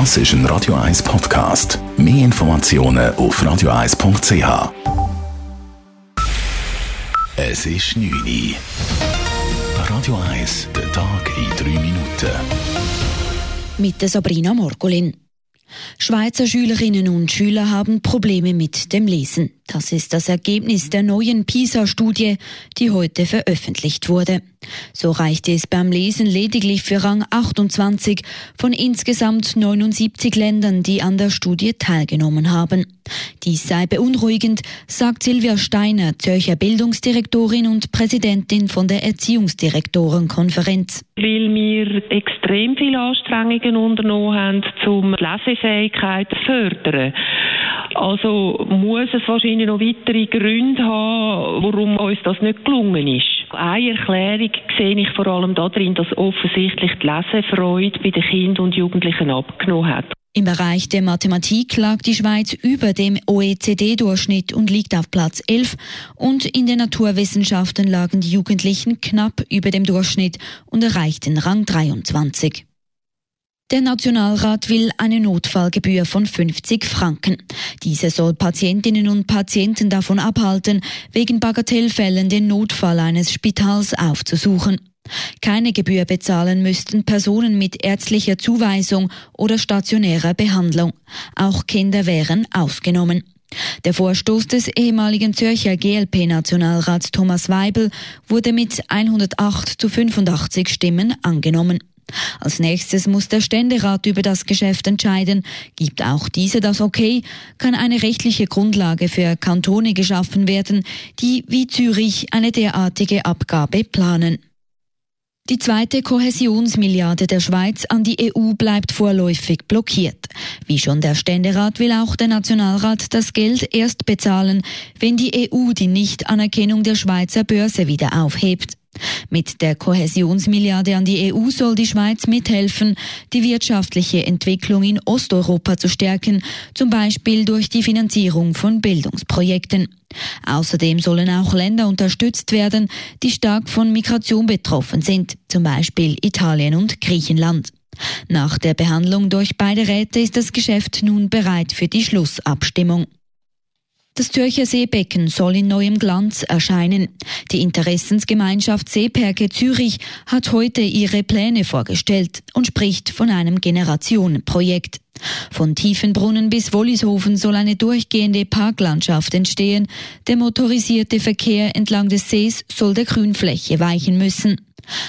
Das ist ein Radio 1 Podcast. Mehr Informationen auf radio1.ch. Es ist 9 Uhr. Radio 1, der Tag in 3 Minuten. Mit Sabrina Morgolin. Schweizer Schülerinnen und Schüler haben Probleme mit dem Lesen. Das ist das Ergebnis der neuen PISA-Studie, die heute veröffentlicht wurde. So reichte es beim Lesen lediglich für Rang 28 von insgesamt 79 Ländern, die an der Studie teilgenommen haben. Dies sei beunruhigend, sagt Silvia Steiner, Zürcher Bildungsdirektorin und Präsidentin von der Erziehungsdirektorenkonferenz. Weil wir extrem viele Anstrengungen unternommen haben, um Lesefähigkeit zu fördern. Also muss es wahrscheinlich noch weitere Gründe haben, warum uns das nicht gelungen ist. Eine Erklärung sehe ich vor allem darin, dass offensichtlich die Lesefreude bei den Kindern und Jugendlichen abgenommen hat. Im Bereich der Mathematik lag die Schweiz über dem OECD-Durchschnitt und liegt auf Platz 11 und in den Naturwissenschaften lagen die Jugendlichen knapp über dem Durchschnitt und erreichten Rang 23. Der Nationalrat will eine Notfallgebühr von 50 Franken. Diese soll Patientinnen und Patienten davon abhalten, wegen Bagatellfällen den Notfall eines Spitals aufzusuchen. Keine Gebühr bezahlen müssten Personen mit ärztlicher Zuweisung oder stationärer Behandlung. Auch Kinder wären ausgenommen. Der Vorstoß des ehemaligen Zürcher GLP-Nationalrats Thomas Weibel wurde mit 108 zu 85 Stimmen angenommen. Als nächstes muss der Ständerat über das Geschäft entscheiden. Gibt auch diese das Okay, kann eine rechtliche Grundlage für Kantone geschaffen werden, die wie Zürich eine derartige Abgabe planen. Die zweite Kohäsionsmilliarde der Schweiz an die EU bleibt vorläufig blockiert. Wie schon der Ständerat will auch der Nationalrat das Geld erst bezahlen, wenn die EU die Nichtanerkennung der Schweizer Börse wieder aufhebt. Mit der Kohäsionsmilliarde an die EU soll die Schweiz mithelfen, die wirtschaftliche Entwicklung in Osteuropa zu stärken, zum Beispiel durch die Finanzierung von Bildungsprojekten. Außerdem sollen auch Länder unterstützt werden, die stark von Migration betroffen sind, zum Beispiel Italien und Griechenland. Nach der Behandlung durch beide Räte ist das Geschäft nun bereit für die Schlussabstimmung. Das Zürcher Seebecken soll in neuem Glanz erscheinen. Die Interessensgemeinschaft Seeperke Zürich hat heute ihre Pläne vorgestellt und spricht von einem Generationenprojekt. Von Tiefenbrunnen bis Wollishofen soll eine durchgehende Parklandschaft entstehen. Der motorisierte Verkehr entlang des Sees soll der Grünfläche weichen müssen.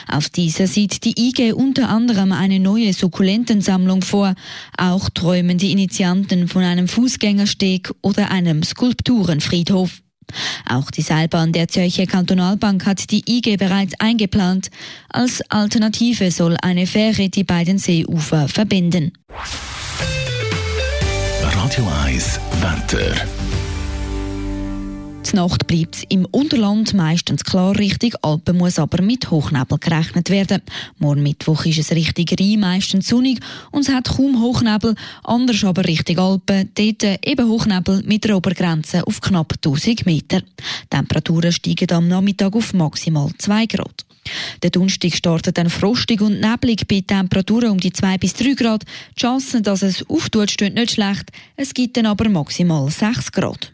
Auf dieser sieht die IG unter anderem eine neue Sukkulentensammlung vor. Auch träumen die Initianten von einem Fußgängersteg oder einem Skulpturenfriedhof. Auch die Seilbahn der Zürcher Kantonalbank hat die IG bereits eingeplant. Als Alternative soll eine Fähre die beiden Seeufer verbinden. Radio 1 Wetter. Nacht bleibt im Unterland meistens klar Richtung Alpen, muss aber mit Hochnebel gerechnet werden. Morgen Mittwoch ist es Richtung Rhein meistens sonnig und es hat kaum Hochnebel, anders aber Richtung Alpen, dort eben Hochnebel mit der Obergrenze auf knapp 1000 Meter. Temperaturen steigen am Nachmittag auf maximal 2 Grad. Der Donnerstag startet dann frostig und neblig bei Temperaturen um die 2 bis 3 Grad. Die Chancen, dass es auftut, stehen nicht schlecht. Es gibt dann aber maximal 6 Grad.